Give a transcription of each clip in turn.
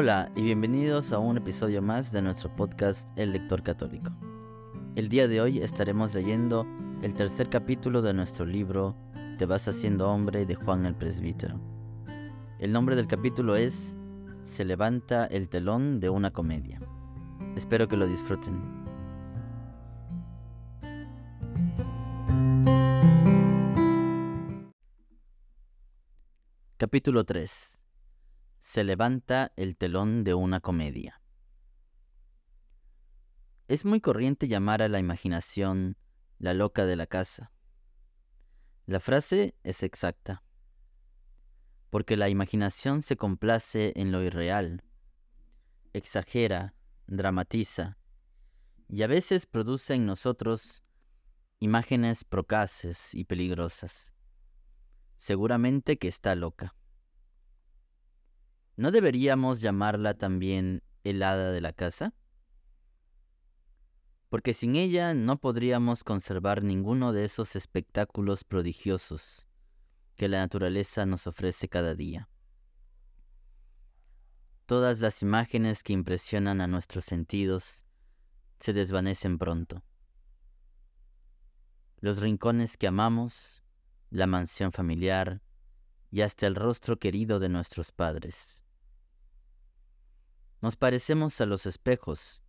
Hola y bienvenidos a un episodio más de nuestro podcast El Lector Católico. El día de hoy estaremos leyendo el tercer capítulo de nuestro libro Te vas haciendo hombre de Juan el Presbítero. El nombre del capítulo es Se levanta el telón de una comedia. Espero que lo disfruten. Capítulo 3 se levanta el telón de una comedia. Es muy corriente llamar a la imaginación la loca de la casa. La frase es exacta, porque la imaginación se complace en lo irreal, exagera, dramatiza, y a veces produce en nosotros imágenes procaces y peligrosas. Seguramente que está loca. ¿No deberíamos llamarla también el hada de la casa? Porque sin ella no podríamos conservar ninguno de esos espectáculos prodigiosos que la naturaleza nos ofrece cada día. Todas las imágenes que impresionan a nuestros sentidos se desvanecen pronto. Los rincones que amamos, la mansión familiar y hasta el rostro querido de nuestros padres nos parecemos a los espejos,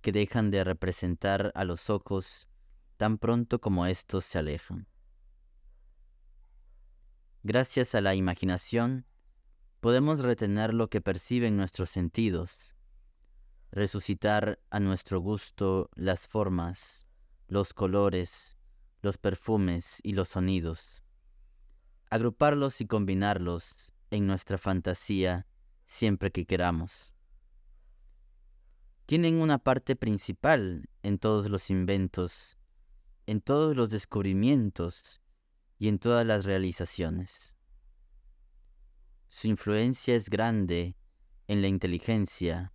que dejan de representar a los ojos tan pronto como éstos se alejan. Gracias a la imaginación, podemos retener lo que perciben nuestros sentidos, resucitar a nuestro gusto las formas, los colores, los perfumes y los sonidos, agruparlos y combinarlos en nuestra fantasía siempre que queramos. Tienen una parte principal en todos los inventos, en todos los descubrimientos y en todas las realizaciones. Su influencia es grande en la inteligencia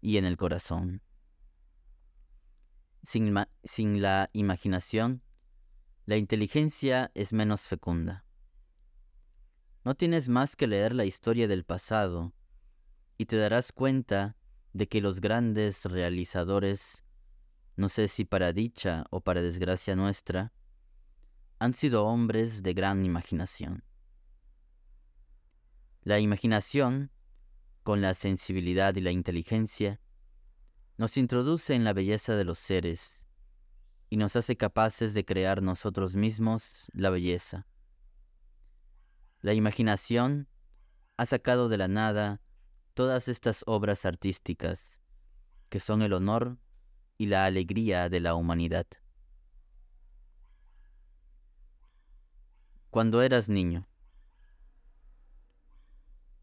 y en el corazón. Sin, la imaginación, la inteligencia es menos fecunda. No tienes más que leer la historia del pasado y te darás cuenta de que los grandes realizadores, no sé si para dicha o para desgracia nuestra, han sido hombres de gran imaginación. La imaginación, con la sensibilidad y la inteligencia, nos introduce en la belleza de los seres y nos hace capaces de crear nosotros mismos la belleza. La imaginación ha sacado de la nada todas estas obras artísticas, que son el honor y la alegría de la humanidad. Cuando eras niño.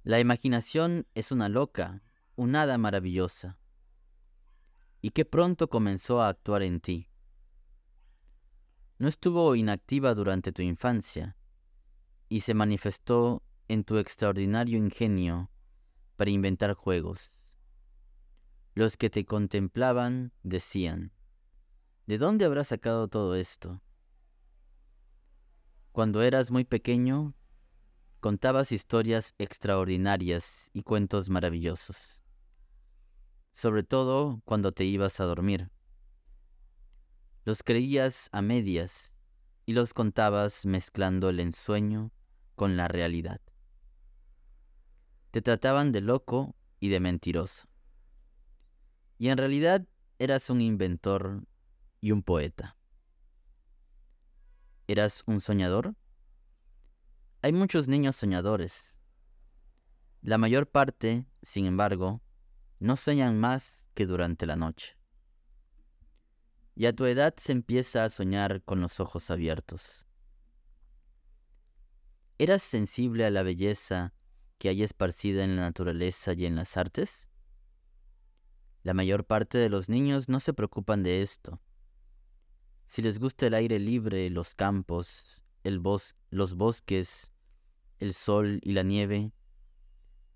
La imaginación es una loca, un hada maravillosa, y que pronto comenzó a actuar en ti. No estuvo inactiva durante tu infancia, y se manifestó en tu extraordinario ingenio para inventar juegos. Los que te contemplaban decían, ¿de dónde habrás sacado todo esto? Cuando eras muy pequeño, contabas historias extraordinarias y cuentos maravillosos, sobre todo cuando te ibas a dormir. Los creías a medias y los contabas mezclando el ensueño con la realidad. Te trataban de loco y de mentiroso. Y en realidad eras un inventor y un poeta. ¿Eras un soñador? Hay muchos niños soñadores. La mayor parte, sin embargo, no sueñan más que durante la noche. Y a tu edad se empieza a soñar con los ojos abiertos. ¿Eras sensible a la belleza que hay esparcida en la naturaleza y en las artes? La mayor parte de los niños no se preocupan de esto. Si les gusta el aire libre, los campos, el bos los bosques, el sol y la nieve,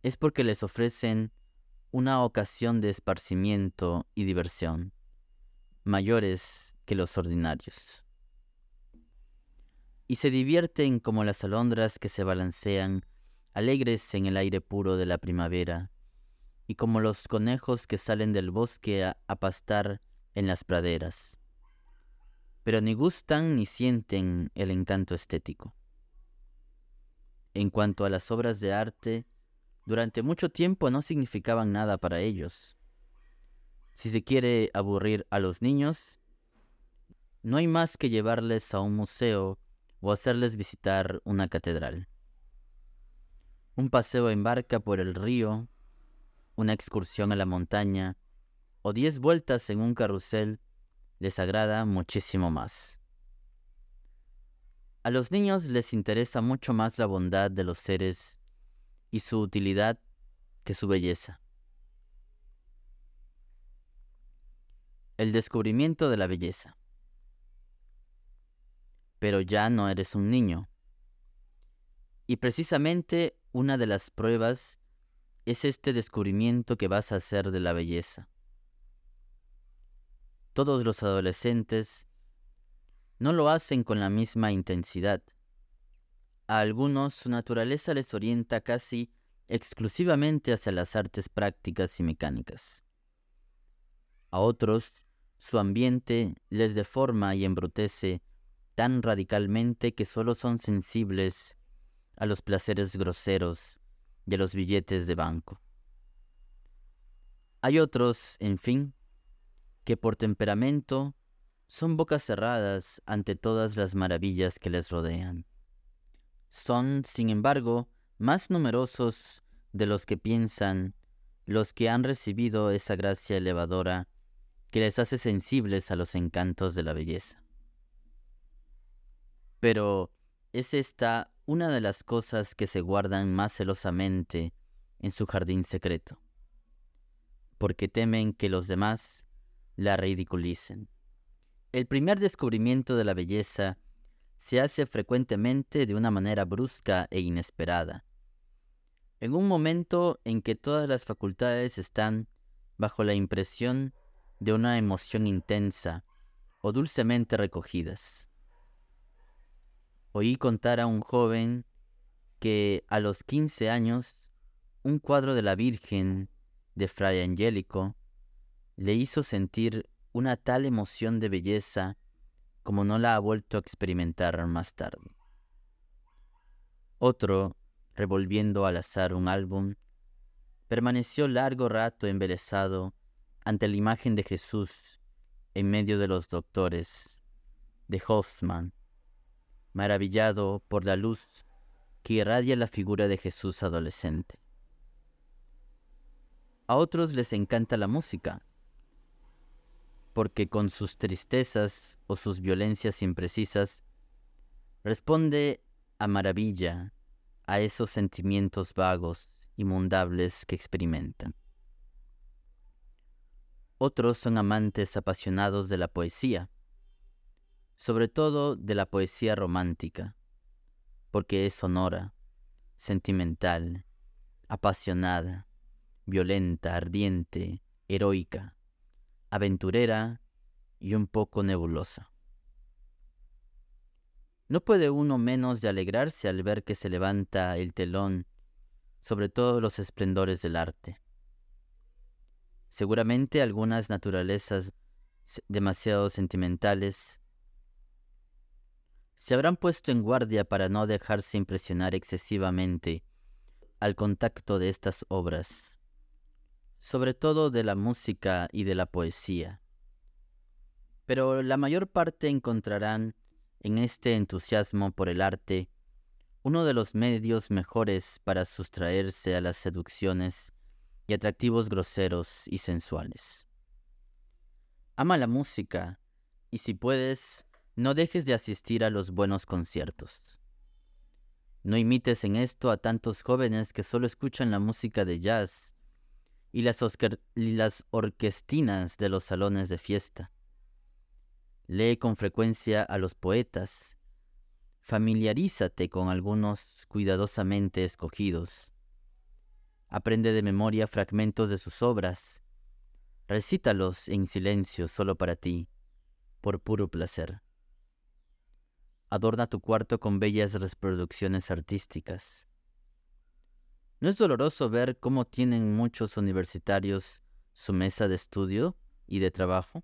es porque les ofrecen una ocasión de esparcimiento y diversión, mayores que los ordinarios. Y se divierten como las alondras que se balancean alegres en el aire puro de la primavera, y como los conejos que salen del bosque a, pastar en las praderas, pero ni gustan ni sienten el encanto estético. En cuanto a las obras de arte, durante mucho tiempo no significaban nada para ellos. Si se quiere aburrir a los niños, no hay más que llevarles a un museo o hacerles visitar una catedral. Un paseo en barca por el río, una excursión a la montaña o diez vueltas en un carrusel les agrada muchísimo más. A los niños les interesa mucho más la bondad de los seres y su utilidad que su belleza. El descubrimiento de la belleza. Pero ya no eres un niño. Y precisamente una de las pruebas es este descubrimiento que vas a hacer de la belleza. Todos los adolescentes no lo hacen con la misma intensidad. A algunos su naturaleza les orienta casi exclusivamente hacia las artes prácticas y mecánicas. A otros su ambiente les deforma y embrutece tan radicalmente que solo son sensibles a los placeres groseros y a los billetes de banco. Hay otros, en fin, que por temperamento son bocas cerradas ante todas las maravillas que les rodean. Son, sin embargo, más numerosos de los que piensan los que han recibido esa gracia elevadora que les hace sensibles a los encantos de la belleza. Pero es esta una de las cosas que se guardan más celosamente en su jardín secreto, porque temen que los demás la ridiculicen. El primer descubrimiento de la belleza se hace frecuentemente de una manera brusca e inesperada. En un momento en que todas las facultades están bajo la impresión de una emoción intensa o dulcemente recogidas. Oí contar a un joven que a los quince años un cuadro de la Virgen de Fray Angélico le hizo sentir una tal emoción de belleza como no la ha vuelto a experimentar más tarde. Otro, revolviendo al azar un álbum, permaneció largo rato embelesado ante la imagen de Jesús en medio de los doctores de Hoffman, maravillado por la luz que irradia la figura de Jesús adolescente. A otros les encanta la música, porque con sus tristezas o sus violencias imprecisas, responde a maravilla a esos sentimientos vagos y mundables que experimentan. Otros son amantes apasionados de la poesía, sobre todo de la poesía romántica, porque es sonora, sentimental, apasionada, violenta, ardiente, heroica aventurera y un poco nebulosa. No puede uno menos de alegrarse al ver que se levanta el telón sobre todos los esplendores del arte. Seguramente algunas naturalezas demasiado sentimentales se habrán puesto en guardia para no dejarse impresionar excesivamente al contacto de estas obras sobre todo de la música y de la poesía. Pero la mayor parte encontrarán en este entusiasmo por el arte uno de los medios mejores para sustraerse a las seducciones y atractivos groseros y sensuales. Ama la música y si puedes, no dejes de asistir a los buenos conciertos. No imites en esto a tantos jóvenes que solo escuchan la música de jazz y las, orquestinas de los salones de fiesta. Lee con frecuencia a los poetas. Familiarízate con algunos cuidadosamente escogidos. Aprende de memoria fragmentos de sus obras. Recítalos en silencio solo para ti, por puro placer. Adorna tu cuarto con bellas reproducciones artísticas. ¿No es doloroso ver cómo tienen muchos universitarios su mesa de estudio y de trabajo?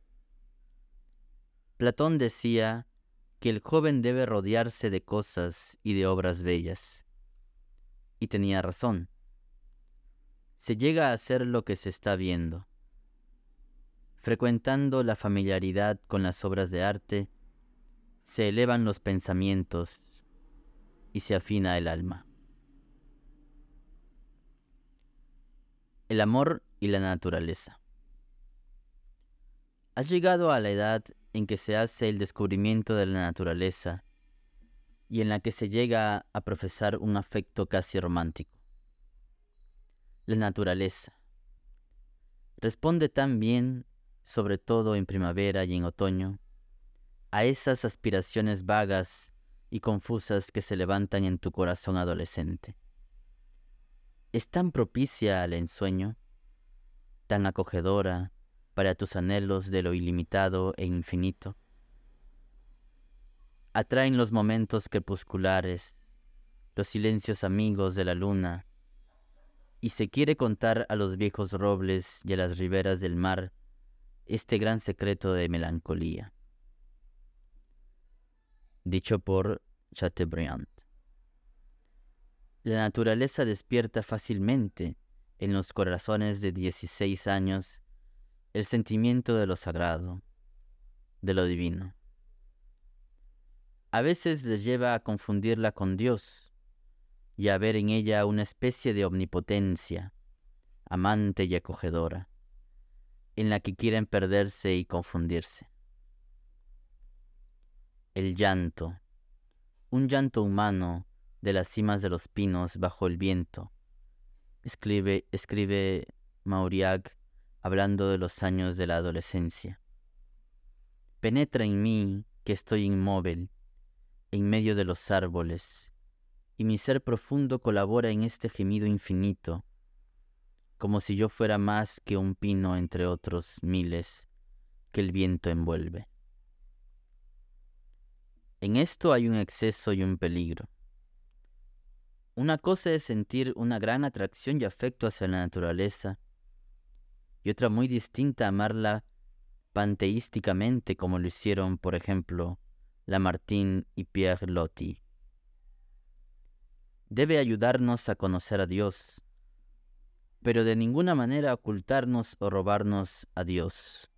Platón decía que el joven debe rodearse de cosas y de obras bellas. Y tenía razón. Se llega a hacer lo que se está viendo. Frecuentando la familiaridad con las obras de arte, se elevan los pensamientos y se afina el alma. El amor y la naturaleza. Has llegado a la edad en que se hace el descubrimiento de la naturaleza y en la que se llega a profesar un afecto casi romántico. La naturaleza. Responde tan bien, sobre todo en primavera y en otoño, a esas aspiraciones vagas y confusas que se levantan en tu corazón adolescente. Es tan propicia al ensueño, tan acogedora para tus anhelos de lo ilimitado e infinito. Atraen los momentos crepusculares, los silencios amigos de la luna, y se quiere contar a los viejos robles y a las riberas del mar este gran secreto de melancolía dicho por Chateaubriand. La naturaleza despierta fácilmente en los corazones de 16 años el sentimiento de lo sagrado, de lo divino. A veces les lleva a confundirla con Dios y a ver en ella una especie de omnipotencia, amante y acogedora, en la que quieren perderse y confundirse el llanto, un llanto humano de las cimas de los pinos bajo el viento. Escribe, escribe Mauriac hablando de los años de la adolescencia. Penetra en mí que estoy inmóvil, en medio de los árboles, y mi ser profundo colabora en este gemido infinito, como si yo fuera más que un pino entre otros miles que el viento envuelve. En esto hay un exceso y un peligro. Una cosa es sentir una gran atracción y afecto hacia la naturaleza, y otra muy distinta amarla panteísticamente como lo hicieron, por ejemplo, Lamartine y Pierre Loti. Debe ayudarnos a conocer a Dios, pero de ninguna manera ocultarnos o robarnos a Dios.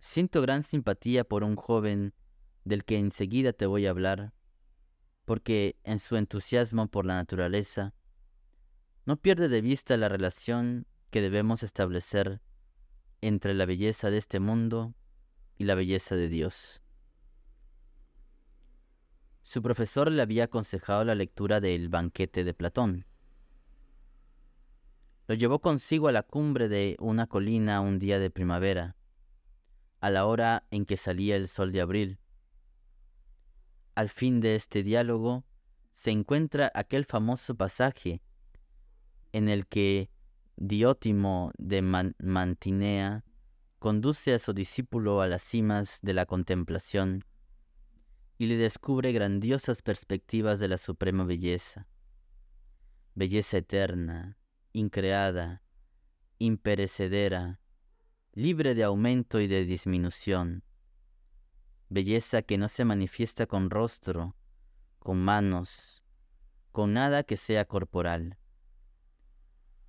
Siento gran simpatía por un joven del que enseguida te voy a hablar, porque en su entusiasmo por la naturaleza, no pierde de vista la relación que debemos establecer entre la belleza de este mundo y la belleza de Dios. Su profesor le había aconsejado la lectura del banquete de Platón. Lo llevó consigo a la cumbre de una colina un día de primavera, a la hora en que salía el sol de abril, al fin de este diálogo se encuentra aquel famoso pasaje en el que Diótimo de Mantinea conduce a su discípulo a las cimas de la contemplación y le descubre grandiosas perspectivas de la suprema belleza, belleza eterna, increada, imperecedera, libre de aumento y de disminución, belleza que no se manifiesta con rostro, con manos, con nada que sea corporal.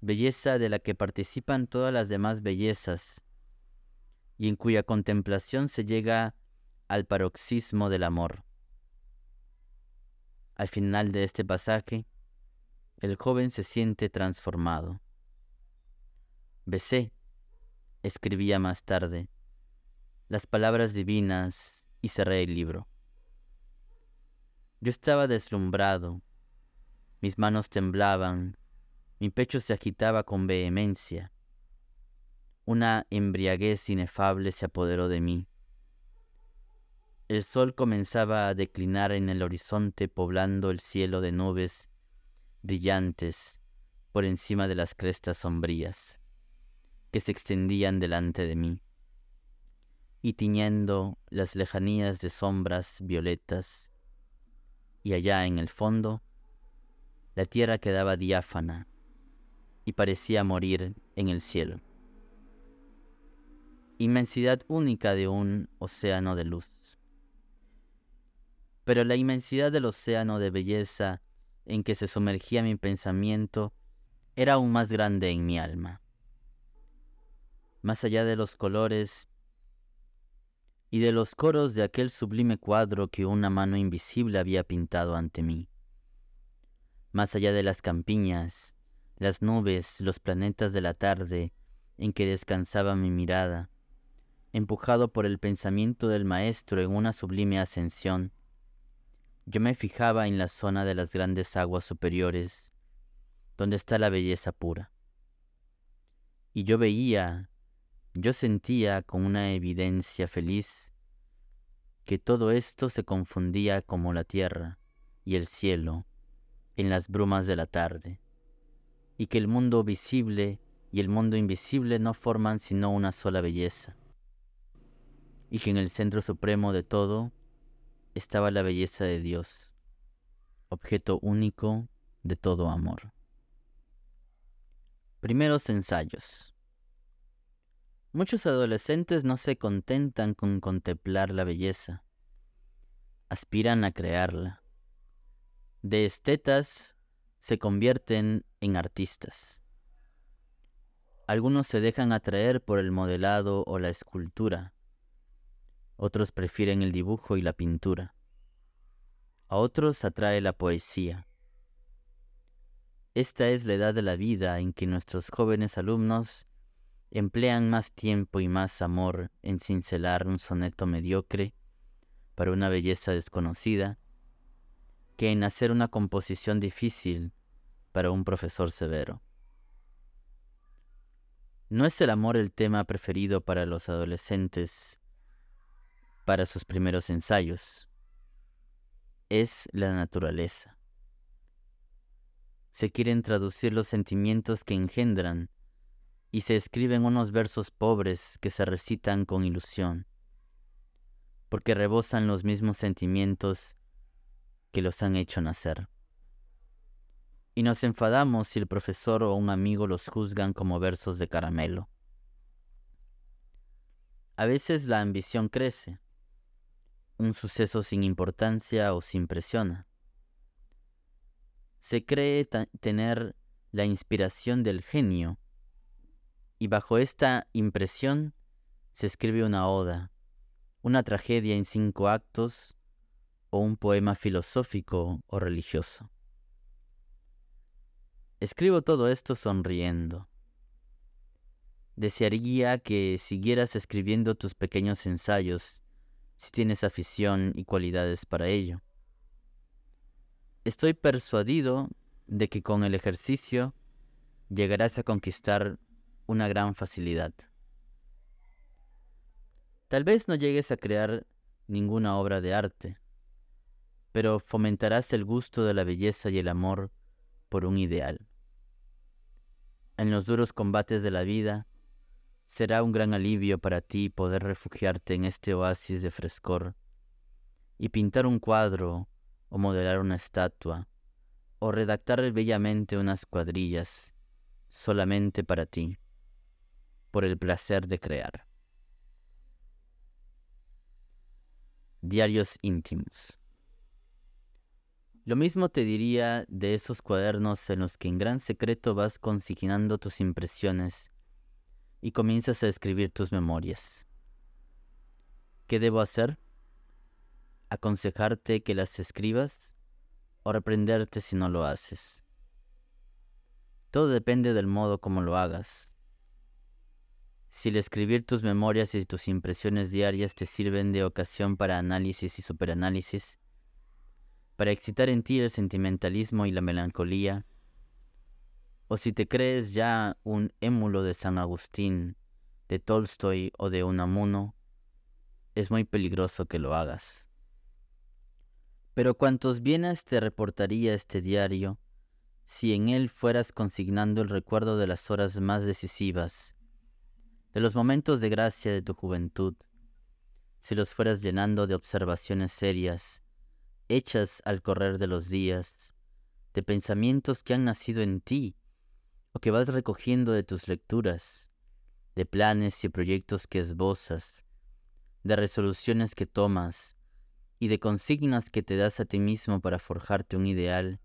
Belleza de la que participan todas las demás bellezas, y en cuya contemplación se llega al paroxismo del amor. Al final de este pasaje, el joven se siente transformado. Besé, escribía más tarde, las palabras divinas y cerré el libro. Yo estaba deslumbrado, mis manos temblaban, mi pecho se agitaba con vehemencia. Una embriaguez inefable se apoderó de mí. El sol comenzaba a declinar en el horizonte poblando el cielo de nubes brillantes por encima de las crestas sombrías que se extendían delante de mí y tiñendo las lejanías de sombras violetas, y allá en el fondo, la tierra quedaba diáfana y parecía morir en el cielo. Inmensidad única de un océano de luz. Pero la inmensidad del océano de belleza en que se sumergía mi pensamiento era aún más grande en mi alma. Más allá de los colores y de los coros de aquel sublime cuadro que una mano invisible había pintado ante mí. Más allá de las campiñas, las nubes, los planetas de la tarde en que descansaba mi mirada, empujado por el pensamiento del Maestro en una sublime ascensión, yo me fijaba en la zona de las grandes aguas superiores, donde está la belleza pura. Y yo veía, yo sentía con una evidencia feliz que todo esto se confundía como la tierra y el cielo en las brumas de la tarde, y que el mundo visible y el mundo invisible no forman sino una sola belleza, y que en el centro supremo de todo estaba la belleza de Dios, objeto único de todo amor. Primeros ensayos. Muchos adolescentes no se contentan con contemplar la belleza, aspiran a crearla. De estetas se convierten en artistas. Algunos se dejan atraer por el modelado o la escultura, otros prefieren el dibujo y la pintura. A otros atrae la poesía. Esta es la edad de la vida en que nuestros jóvenes alumnos emplean más tiempo y más amor en cincelar un soneto mediocre para una belleza desconocida que en hacer una composición difícil para un profesor severo. No es el amor el tema preferido para los adolescentes para sus primeros ensayos. Es la naturaleza. Se quieren traducir los sentimientos que engendran y se escriben unos versos pobres que se recitan con ilusión, porque rebosan los mismos sentimientos que los han hecho nacer. Y nos enfadamos si el profesor o un amigo los juzgan como versos de caramelo. A veces la ambición crece un suceso sin importancia o sin presión. Se cree tener la inspiración del genio y bajo esta impresión se escribe una oda, una tragedia en cinco actos o un poema filosófico o religioso. Escribo todo esto sonriendo. Desearía que siguieras escribiendo tus pequeños ensayos si tienes afición y cualidades para ello. Estoy persuadido de que con el ejercicio llegarás a conquistar una gran facilidad. Tal vez no llegues a crear ninguna obra de arte, pero fomentarás el gusto de la belleza y el amor por un ideal. En los duros combates de la vida, Será un gran alivio para ti poder refugiarte en este oasis de frescor y pintar un cuadro o modelar una estatua o redactar bellamente unas cuadrillas solamente para ti, por el placer de crear. Diarios íntimos. Lo mismo te diría de esos cuadernos en los que en gran secreto vas consignando tus impresiones y comienzas a escribir tus memorias. ¿Qué debo hacer? ¿Aconsejarte que las escribas o reprenderte si no lo haces? Todo depende del modo como lo hagas. Si el escribir tus memorias y tus impresiones diarias te sirven de ocasión para análisis y superanálisis, para excitar en ti el sentimentalismo y la melancolía, o si te crees ya un émulo de San Agustín, de Tolstoy o de Unamuno, es muy peligroso que lo hagas. Pero cuantos bienes te reportaría este diario, si en él fueras consignando el recuerdo de las horas más decisivas, de los momentos de gracia de tu juventud, si los fueras llenando de observaciones serias, hechas al correr de los días, de pensamientos que han nacido en ti o que vas recogiendo de tus lecturas, de planes y proyectos que esbozas, de resoluciones que tomas y de consignas que te das a ti mismo para forjarte un ideal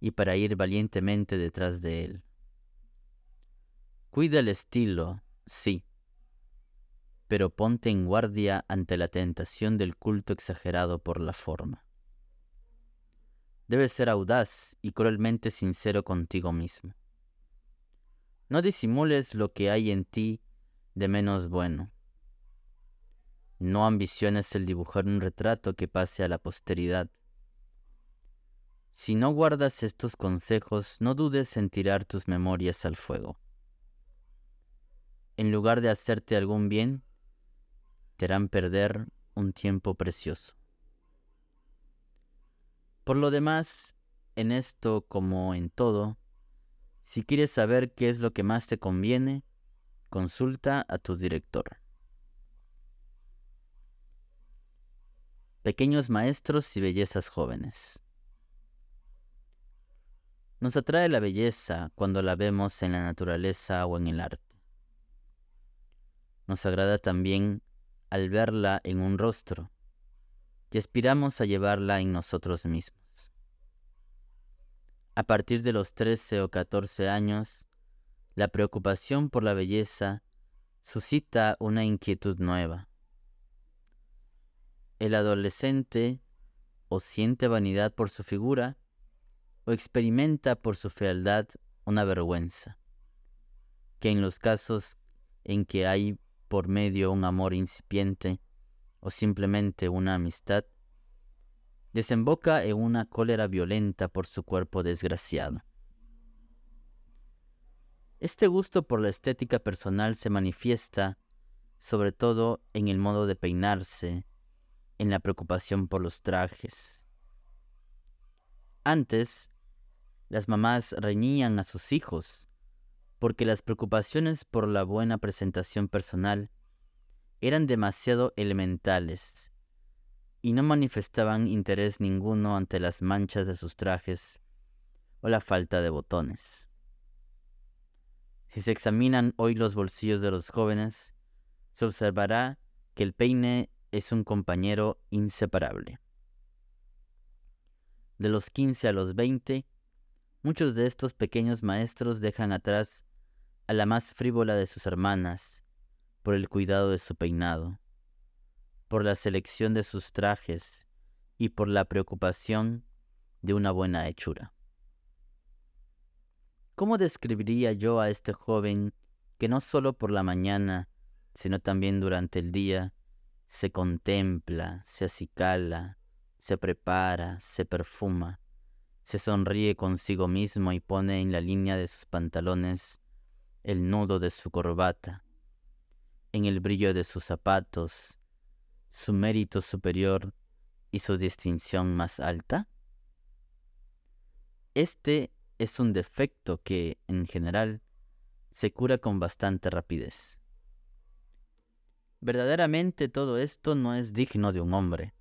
y para ir valientemente detrás de él. Cuida el estilo, sí, pero ponte en guardia ante la tentación del culto exagerado por la forma. Debes ser audaz y cruelmente sincero contigo mismo. No disimules lo que hay en ti de menos bueno. No ambiciones el dibujar un retrato que pase a la posteridad. Si no guardas estos consejos, no dudes en tirar tus memorias al fuego. En lugar de hacerte algún bien, te harán perder un tiempo precioso. Por lo demás, en esto como en todo, si quieres saber qué es lo que más te conviene, consulta a tu director. Pequeños maestros y bellezas jóvenes. Nos atrae la belleza cuando la vemos en la naturaleza o en el arte. Nos agrada también al verla en un rostro y aspiramos a llevarla en nosotros mismos. A partir de los 13 o 14 años, la preocupación por la belleza suscita una inquietud nueva el adolescente o siente vanidad por su figura o experimenta por su fealdad una vergüenza, que en los casos en que hay por medio un amor incipiente o simplemente una amistad, desemboca en una cólera violenta por su cuerpo desgraciado. Este gusto por la estética personal se manifiesta sobre todo en el modo de peinarse, en la preocupación por los trajes. Antes, las mamás reñían a sus hijos porque las preocupaciones por la buena presentación personal eran demasiado elementales y no manifestaban interés ninguno ante las manchas de sus trajes o la falta de botones. Si se examinan hoy los bolsillos de los jóvenes, se observará que el peine es un compañero inseparable. De los 15 a los 20, muchos de estos pequeños maestros dejan atrás a la más frívola de sus hermanas por el cuidado de su peinado, por la selección de sus trajes y por la preocupación de una buena hechura. ¿Cómo describiría yo a este joven que no solo por la mañana, sino también durante el día, se contempla, se acicala, se prepara, se perfuma, se sonríe consigo mismo y pone en la línea de sus pantalones el nudo de su corbata, en el brillo de sus zapatos, su mérito superior y su distinción más alta? Este es un defecto que, en general, se cura con bastante rapidez. Verdaderamente todo esto no es digno de un hombre.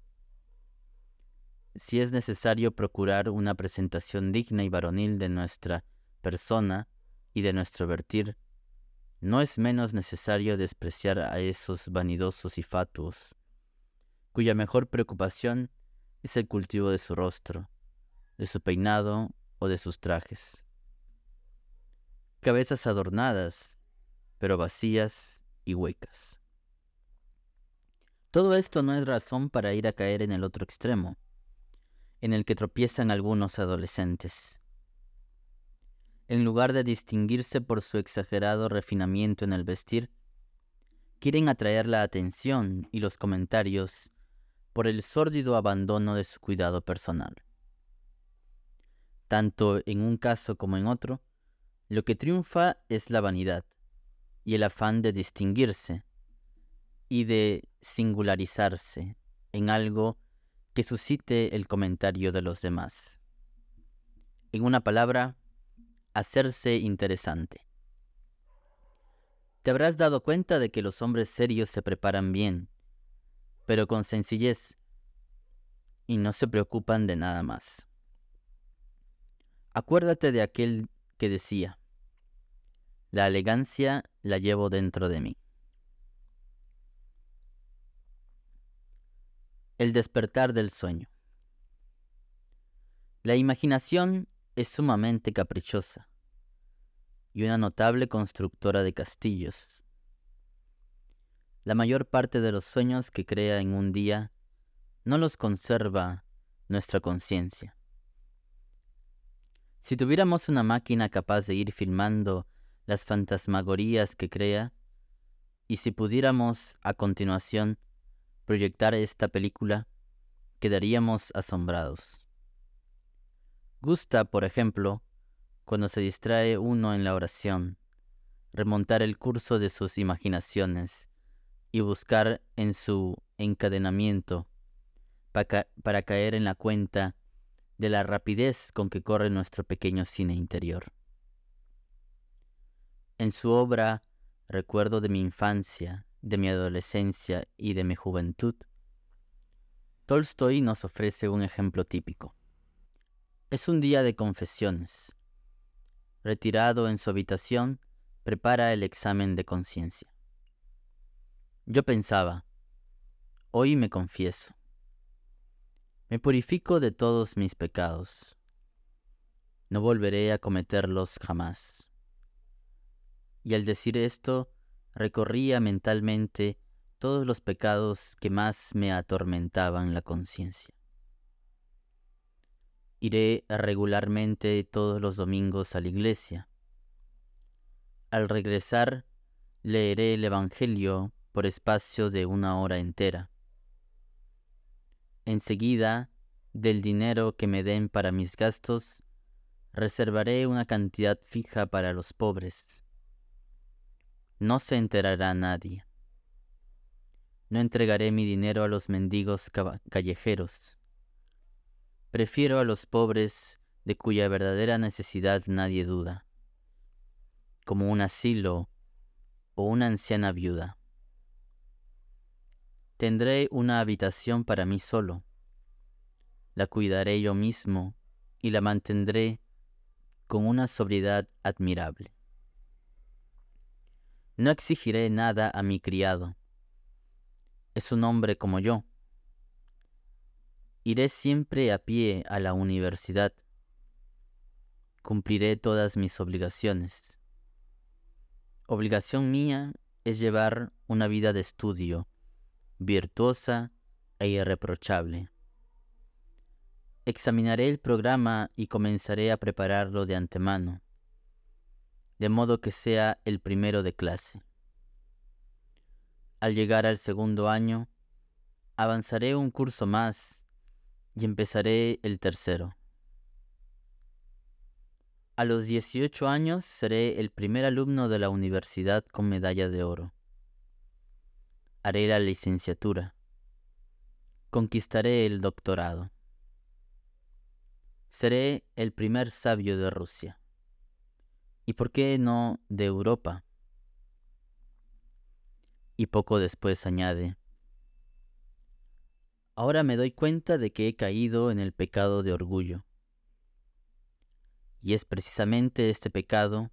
Si es necesario procurar una presentación digna y varonil de nuestra persona y de nuestro vertir, no es menos necesario despreciar a esos vanidosos y fatuos, cuya mejor preocupación es el cultivo de su rostro, de su peinado o de sus trajes. Cabezas adornadas, pero vacías y huecas. Todo esto no es razón para ir a caer en el otro extremo, en el que tropiezan algunos adolescentes. En lugar de distinguirse por su exagerado refinamiento en el vestir, quieren atraer la atención y los comentarios por el sórdido abandono de su cuidado personal. Tanto en un caso como en otro, lo que triunfa es la vanidad y el afán de distinguirse, y de singularizarse en algo que suscite el comentario de los demás. En una palabra, hacerse interesante. Te habrás dado cuenta de que los hombres serios se preparan bien, pero con sencillez, y no se preocupan de nada más. Acuérdate de aquel que decía, la elegancia la llevo dentro de mí. El despertar del sueño. La imaginación es sumamente caprichosa y una notable constructora de castillos. La mayor parte de los sueños que crea en un día no los conserva nuestra conciencia. Si tuviéramos una máquina capaz de ir filmando las fantasmagorías que crea, y si pudiéramos a continuación proyectar esta película, quedaríamos asombrados. Gusta, por ejemplo, cuando se distrae uno en la oración, remontar el curso de sus imaginaciones y buscar en su encadenamiento para, caer en la cuenta de la rapidez con que corre nuestro pequeño cine interior. En su obra Recuerdo de mi infancia, de mi adolescencia y de mi juventud, Tolstoy nos ofrece un ejemplo típico. Es un día de confesiones, retirado en su habitación, prepara el examen de conciencia. Yo pensaba, hoy me confieso. Me purifico de todos mis pecados. No volveré a cometerlos jamás. Y al decir esto, recorría mentalmente todos los pecados que más me atormentaban la conciencia. Iré regularmente todos los domingos a la iglesia. Al regresar, leeré el Evangelio por espacio de una hora entera. Enseguida, del dinero que me den para mis gastos, reservaré una cantidad fija para los pobres. No se enterará nadie. No entregaré mi dinero a los mendigos callejeros Prefiero a los pobres de cuya verdadera necesidad nadie duda, como un asilo o una anciana viuda. Tendré una habitación para mí solo, la cuidaré yo mismo y la mantendré con una sobriedad admirable. No exigiré nada a mi criado. Es un hombre como yo Iré siempre a pie a la universidad. Cumpliré todas mis obligaciones. Obligación mía es llevar una vida de estudio, virtuosa e irreprochable. Examinaré el programa y comenzaré a prepararlo de antemano, de modo que sea el primero de clase. Al llegar al segundo año, avanzaré un curso más y empezaré el tercero. A los 18 años seré el primer alumno de la universidad con medalla de oro. Haré la licenciatura. Conquistaré el doctorado. Seré el primer sabio de Rusia. ¿Y por qué no de Europa? Y poco después añade, Ahora me doy cuenta de que he caído en el pecado de orgullo. Y es precisamente este pecado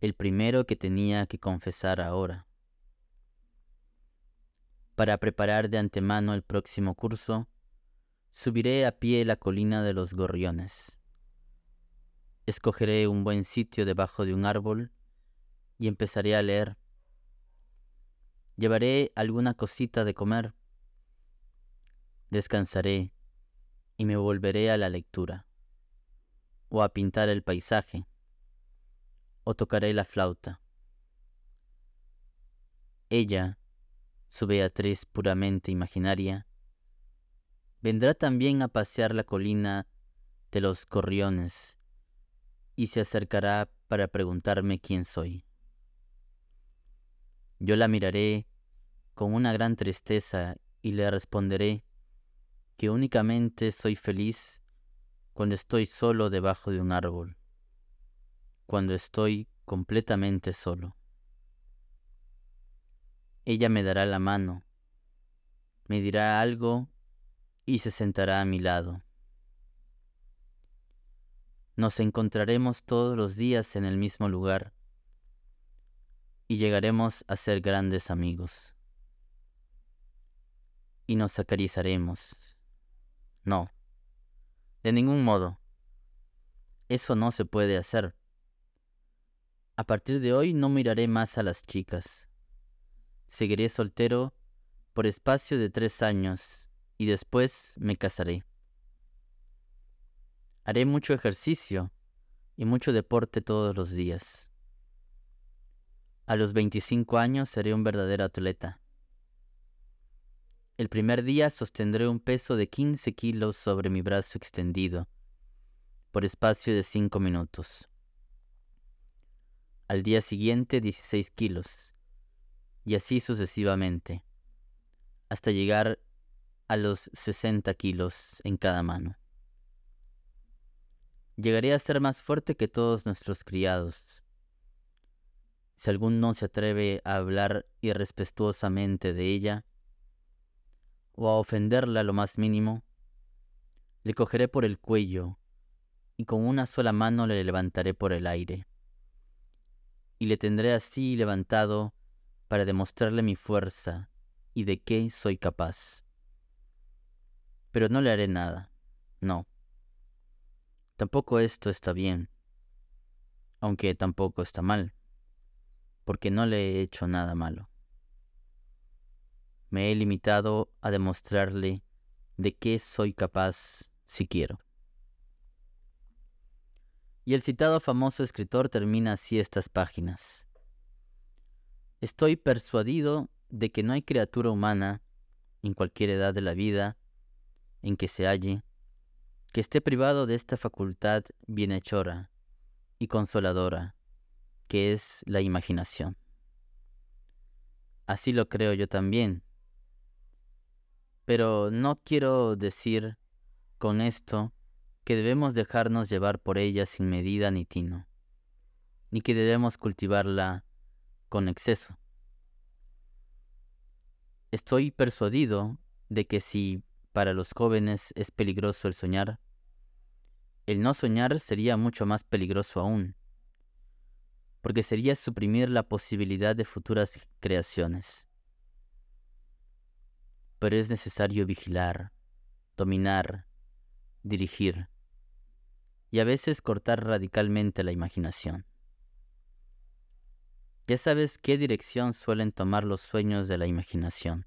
el primero que tenía que confesar ahora. Para preparar de antemano el próximo curso, subiré a pie la colina de los gorriones. Escogeré un buen sitio debajo de un árbol y empezaré a leer. Llevaré alguna cosita de comer descansaré y me volveré a la lectura, o a pintar el paisaje, o tocaré la flauta. Ella, su Beatriz puramente imaginaria, vendrá también a pasear la colina de los corriones y se acercará para preguntarme quién soy. Yo la miraré con una gran tristeza y le responderé que únicamente soy feliz cuando estoy solo debajo de un árbol, cuando estoy completamente solo. Ella me dará la mano, me dirá algo y se sentará a mi lado. nos encontraremos todos los días en el mismo lugar y llegaremos a ser grandes amigos. Y nos acariciaremos. No, de ningún modo. Eso no se puede hacer. A partir de hoy no miraré más a las chicas. Seguiré soltero por espacio de tres años y después me casaré. Haré mucho ejercicio y mucho deporte todos los días. A los 25 años seré un verdadero atleta. El primer día sostendré un peso de 15 kilos sobre mi brazo extendido, por espacio de 5 minutos. Al día siguiente 16 kilos, y así sucesivamente, hasta llegar a los 60 kilos en cada mano llegaría a ser más fuerte que todos nuestros criados. Si alguno se atreve a hablar irrespetuosamente de ella, o a ofenderla lo más mínimo, le cogeré por el cuello y con una sola mano le levantaré por el aire. Y le tendré así levantado para demostrarle mi fuerza y de qué soy capaz. Pero no le haré nada, no. Tampoco esto está bien, aunque tampoco está mal, porque no le he hecho nada malo. Me he limitado a demostrarle de qué soy capaz si quiero. Y el citado famoso escritor termina así estas páginas. Estoy persuadido de que no hay criatura humana, en cualquier edad de la vida, en que se halle, que esté privado de esta facultad bienhechora y consoladora, que es la imaginación. Así lo creo yo también. Pero no quiero decir con esto que debemos dejarnos llevar por ella sin medida ni tino, ni que debemos cultivarla con exceso. Estoy persuadido de que si para los jóvenes es peligroso el soñar, el no soñar sería mucho más peligroso aún, porque sería suprimir la posibilidad de futuras creaciones. Pero es necesario vigilar, dominar, dirigir, y a veces cortar radicalmente la imaginación. Ya sabes qué dirección suelen tomar los sueños de la imaginación.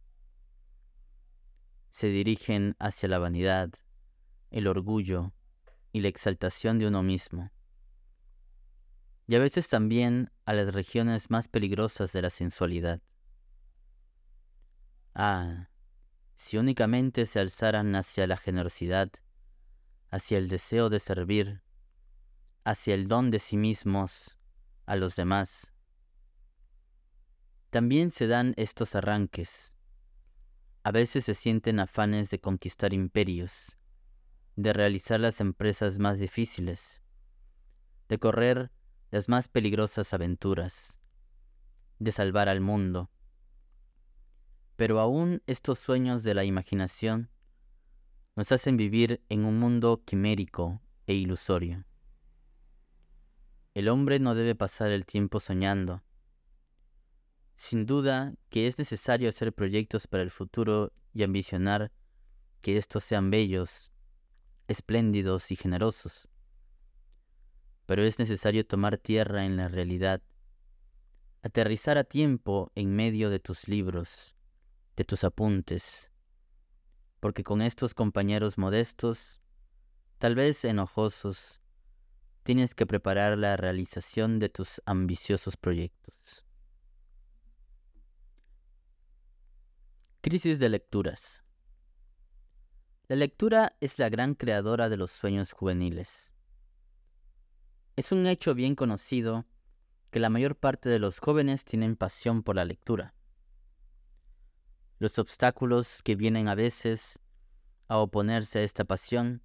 Se dirigen hacia la vanidad, el orgullo, y la exaltación de uno mismo, y a veces también a las regiones más peligrosas de la sensualidad. Ah, si únicamente se alzaran hacia la generosidad, hacia el deseo de servir, hacia el don de sí mismos a los demás. También se dan estos arranques. A veces se sienten afanes de conquistar imperios, de realizar las empresas más difíciles, de correr las más peligrosas aventuras, de salvar al mundo. Pero aún estos sueños de la imaginación nos hacen vivir en un mundo quimérico e ilusorio. El hombre no debe pasar el tiempo soñando. Sin duda que es necesario hacer proyectos para el futuro y ambicionar que estos sean bellos, espléndidos y generosos. Pero es necesario tomar tierra en la realidad, aterrizar a tiempo en medio de tus libros, de tus apuntes, porque con estos compañeros modestos, tal vez enojosos, tienes que preparar la realización de tus ambiciosos proyectos. Crisis de lecturas. La lectura es la gran creadora de los sueños juveniles. Es un hecho bien conocido que la mayor parte de los jóvenes tienen pasión por la lectura. Los obstáculos que vienen a veces a oponerse a esta pasión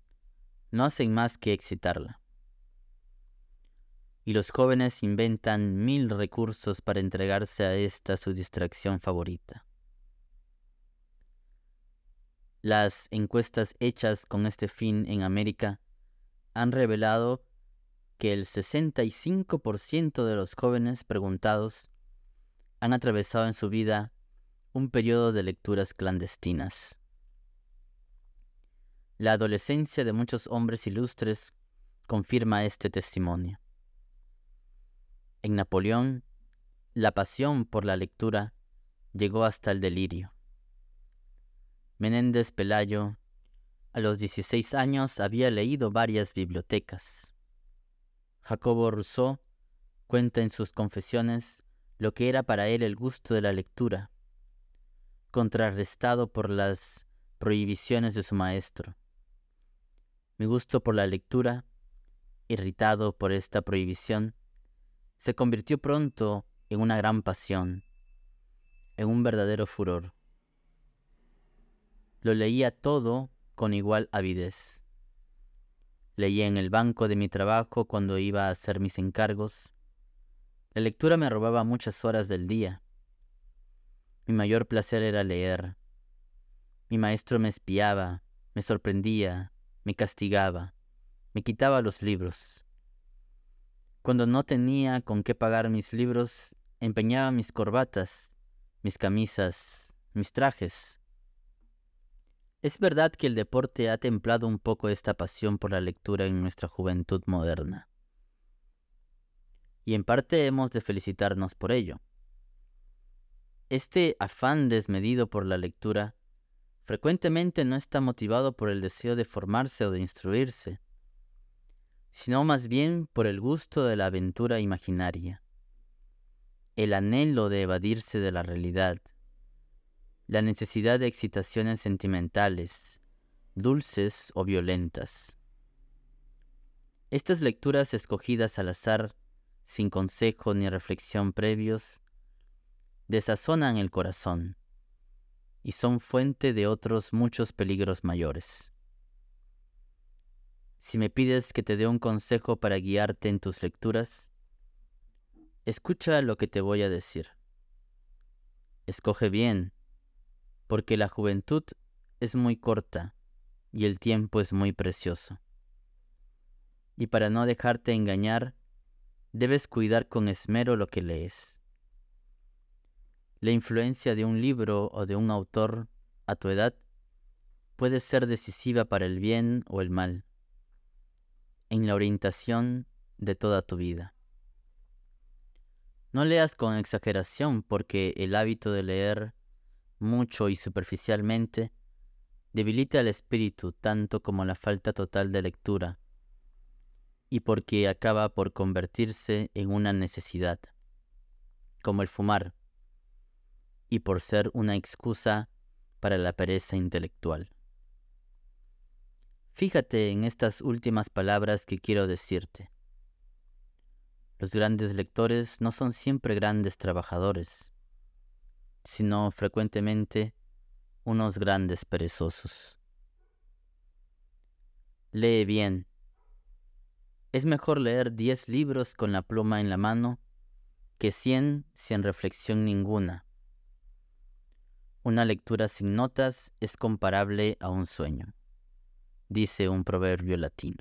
no hacen más que excitarla. Y los jóvenes inventan mil recursos para entregarse a esta su distracción favorita. Las encuestas hechas con este fin en América han revelado que el 65% de los jóvenes preguntados han atravesado en su vida un periodo de lecturas clandestinas. La adolescencia de muchos hombres ilustres confirma este testimonio. En Napoleón, la pasión por la lectura llegó hasta el delirio. Menéndez Pelayo, a los 16 años, había leído varias bibliotecas. Jacobo Rousseau cuenta en sus confesiones lo que era para él el gusto de la lectura, contrarrestado por las prohibiciones de su maestro. Mi gusto por la lectura, irritado por esta prohibición, se convirtió pronto en una gran pasión, en un verdadero furor. Lo leía todo con igual avidez. Leía en el banco de mi trabajo cuando iba a hacer mis encargos, la lectura me robaba muchas horas del día. Mi mayor placer era leer. Mi maestro me espiaba, me sorprendía, me castigaba, me quitaba los libros. Cuando no tenía con qué pagar mis libros, empeñaba mis corbatas, mis camisas, mis trajes. Es verdad que el deporte ha templado un poco esta pasión por la lectura en nuestra juventud moderna y en parte hemos de felicitarnos por ello. Este afán desmedido por la lectura frecuentemente no está motivado por el deseo de formarse o de instruirse, sino más bien por el gusto de la aventura imaginaria, el anhelo de evadirse de la realidad, la necesidad de excitaciones sentimentales, dulces o violentas. Estas lecturas escogidas al azar sin consejo ni reflexión previos, desazonan el corazón y son fuente de otros muchos peligros mayores. Si me pides que te dé un consejo para guiarte en tus lecturas, escucha lo que te voy a decir. Escoge bien, porque la juventud es muy corta y el tiempo es muy precioso. Y para no dejarte engañar, debes cuidar con esmero lo que lees. La influencia de un libro o de un autor a tu edad puede ser decisiva para el bien o el mal, en la orientación de toda tu vida. No leas con exageración porque el hábito de leer mucho y superficialmente debilita el espíritu tanto como la falta total de lectura y porque acaba por convertirse en una necesidad, como el fumar, y por ser una excusa para la pereza intelectual. Fíjate en estas últimas palabras que quiero decirte. Los grandes lectores no son siempre grandes trabajadores, sino frecuentemente unos grandes perezosos. Lee bien es mejor leer diez libros con la pluma en la mano que cien sin reflexión ninguna. Una lectura sin notas es comparable a un sueño, dice un proverbio latino.